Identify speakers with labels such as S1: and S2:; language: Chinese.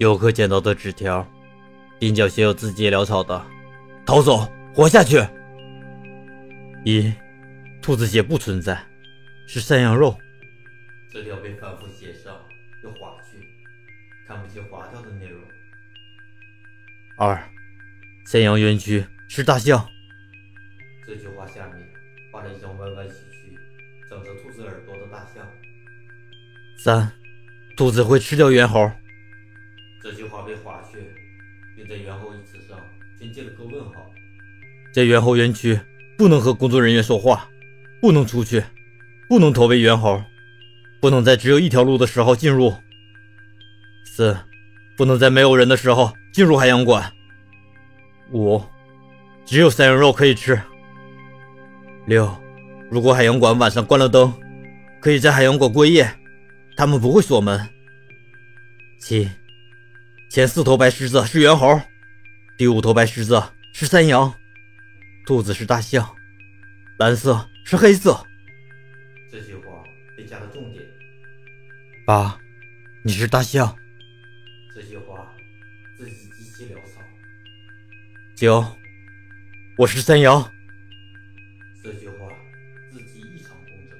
S1: 游客捡到的纸条，鬓角写有字迹潦草的：“逃走，活下去。”一，兔子血不存在，是山羊肉。字条被反复写上又划去，看不清划掉的内容。二，山羊园区是大象。这句话下面画了一张弯弯曲曲、长着兔子耳朵的大象。三，兔子会吃掉猿猴。这句话被划去，并在“猿猴”一词上添加了个问号。在猿猴园区，不能和工作人员说话，不能出去，不能投喂猿猴，不能在只有一条路的时候进入。四，不能在没有人的时候进入海洋馆。五，只有山羊肉可以吃。六，如果海洋馆晚上关了灯，可以在海洋馆过夜，他们不会锁门。七。前四头白狮子是猿猴第五头白狮子是山羊兔子是大象蓝色是黑色这句话被加了重点。八你是大象。这句话字迹极其潦草。九我是山羊。这句话字迹异常工整